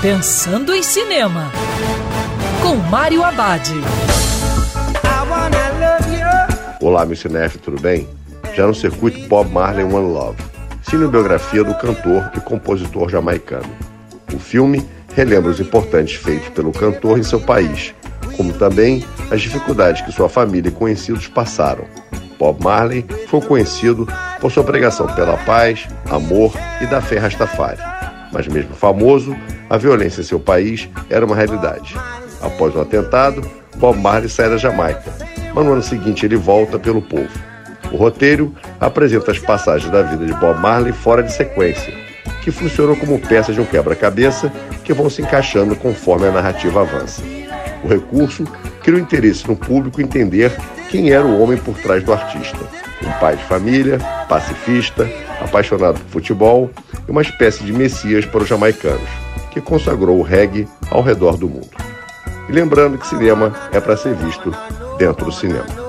Pensando em Cinema, com Mário Abad. Olá, meu cinéfilo, tudo bem? Já no circuito Bob Marley One Love, cinebiografia do cantor e compositor jamaicano. O filme relembra os importantes feitos pelo cantor em seu país, como também as dificuldades que sua família e conhecidos passaram. Bob Marley foi conhecido por sua pregação pela paz, amor e da fé Rastafari. Mas mesmo famoso, a violência em seu país era uma realidade. Após o atentado, Bob Marley sai da Jamaica, mas no ano seguinte ele volta pelo povo. O roteiro apresenta as passagens da vida de Bob Marley fora de sequência, que funcionam como peças de um quebra-cabeça que vão se encaixando conforme a narrativa avança. O recurso cria o interesse no público entender quem era o homem por trás do artista. Um pai de família, pacifista, apaixonado por futebol e uma espécie de messias para os jamaicanos, que consagrou o reggae ao redor do mundo. E lembrando que cinema é para ser visto dentro do cinema.